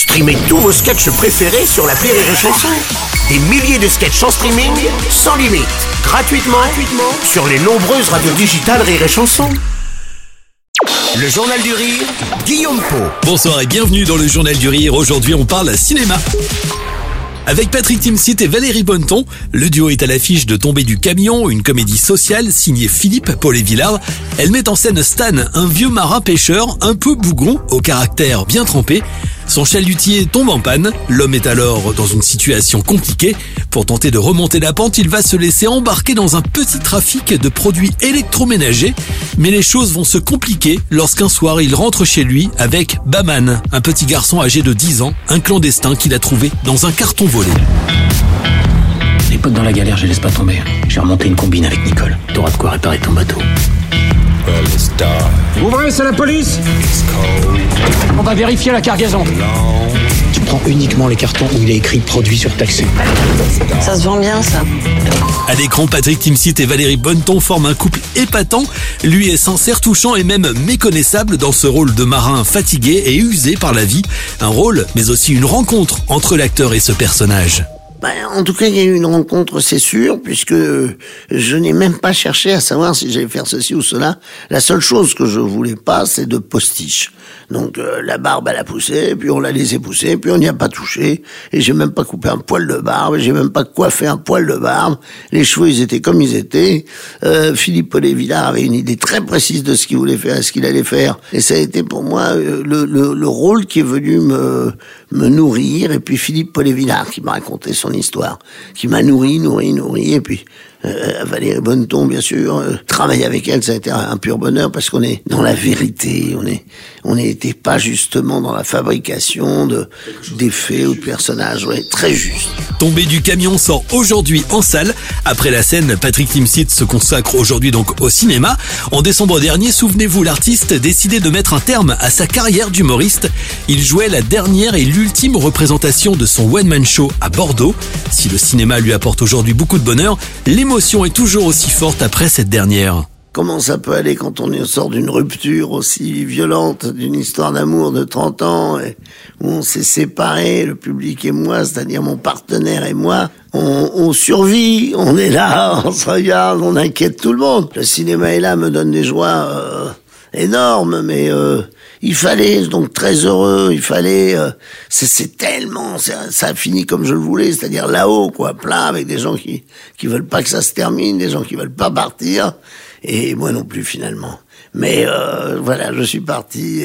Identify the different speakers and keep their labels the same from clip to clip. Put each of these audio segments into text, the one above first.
Speaker 1: Streamez tous vos sketchs préférés sur la Rire et Chanson. Des milliers de sketchs en streaming, sans limite, gratuitement, sur les nombreuses radios digitales Rire et. Le Journal du Rire, Guillaume Po.
Speaker 2: Bonsoir et bienvenue dans le Journal du Rire. Aujourd'hui, on parle cinéma. Avec Patrick Timsit et Valérie Bonneton, le duo est à l'affiche de Tomber du camion, une comédie sociale signée Philippe Paul et Villard. Elle met en scène Stan, un vieux marin pêcheur un peu bougon, au caractère bien trempé. Son chalutier tombe en panne, l'homme est alors dans une situation compliquée. Pour tenter de remonter la pente, il va se laisser embarquer dans un petit trafic de produits électroménagers. Mais les choses vont se compliquer lorsqu'un soir il rentre chez lui avec Baman, un petit garçon âgé de 10 ans, un clandestin qu'il a trouvé dans un carton volé.
Speaker 3: Les potes dans la galère, je les laisse pas tomber. J'ai remonté une combine avec Nicole. T'auras de quoi réparer ton bateau.
Speaker 4: Ouvrez, c'est la police On va vérifier la cargaison.
Speaker 3: Tu prends uniquement les cartons où il est écrit produit surtaxé.
Speaker 5: Ça se vend bien, ça.
Speaker 2: À l'écran, Patrick Timsit et Valérie Bonneton forment un couple épatant. Lui est sincère, touchant et même méconnaissable dans ce rôle de marin fatigué et usé par la vie. Un rôle, mais aussi une rencontre entre l'acteur et ce personnage.
Speaker 6: Ben, en tout cas, il y a eu une rencontre, c'est sûr, puisque je n'ai même pas cherché à savoir si j'allais faire ceci ou cela. La seule chose que je voulais pas, c'est de postiche. Donc euh, la barbe, elle a poussé, puis on l'a laissé pousser, puis on n'y a pas touché, et j'ai même pas coupé un poil de barbe, j'ai même pas coiffé un poil de barbe. Les cheveux, ils étaient comme ils étaient. Euh, Philippe Paulet-Villard avait une idée très précise de ce qu'il voulait faire ce qu'il allait faire, et ça a été pour moi euh, le, le, le, rôle qui est venu me, me nourrir, et puis Philippe Paulet-Villard qui m'a raconté son histoire, qui m'a nourri, nourri, nourri, et puis euh, Valérie Bonneton, bien sûr, euh, travailler avec elle, ça a été un pur bonheur parce qu'on est dans la vérité, on est, on n'était pas justement dans la fabrication de d'effets ou de personnages, ouais, très juste.
Speaker 2: Tomber du camion sort aujourd'hui en salle. Après la scène, Patrick Timsit se consacre aujourd'hui donc au cinéma. En décembre dernier, souvenez-vous, l'artiste décidait de mettre un terme à sa carrière d'humoriste. Il jouait la dernière et l'ultime représentation de son one-man show à Bordeaux. Si le cinéma lui apporte aujourd'hui beaucoup de bonheur, l'émotion est toujours aussi forte après cette dernière.
Speaker 6: Comment ça peut aller quand on sort d'une rupture aussi violente, d'une histoire d'amour de 30 ans, où on s'est séparés, le public et moi, c'est-à-dire mon partenaire et moi, on, on, survit, on est là, on se regarde, on inquiète tout le monde. Le cinéma est là, me donne des joies euh, énormes, mais euh, il fallait, donc très heureux, il fallait, euh, c'est tellement, ça a fini comme je le voulais, c'est-à-dire là-haut, quoi, plein, avec des gens qui qui veulent pas que ça se termine, des gens qui veulent pas partir, et moi non plus finalement. Mais euh, voilà, je suis parti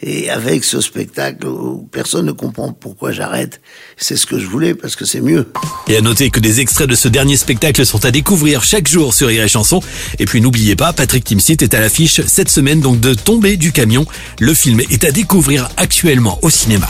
Speaker 6: et, avec ce spectacle personne ne comprend pourquoi j'arrête, c'est ce que je voulais parce que c'est mieux.
Speaker 2: Et à noter que des extraits de ce dernier spectacle sont à découvrir chaque jour sur Rire et Chanson. Et puis n'oubliez pas, Patrick Timsit est à l'affiche cette semaine donc de Tomber du camion. Le film est à découvrir actuellement au cinéma.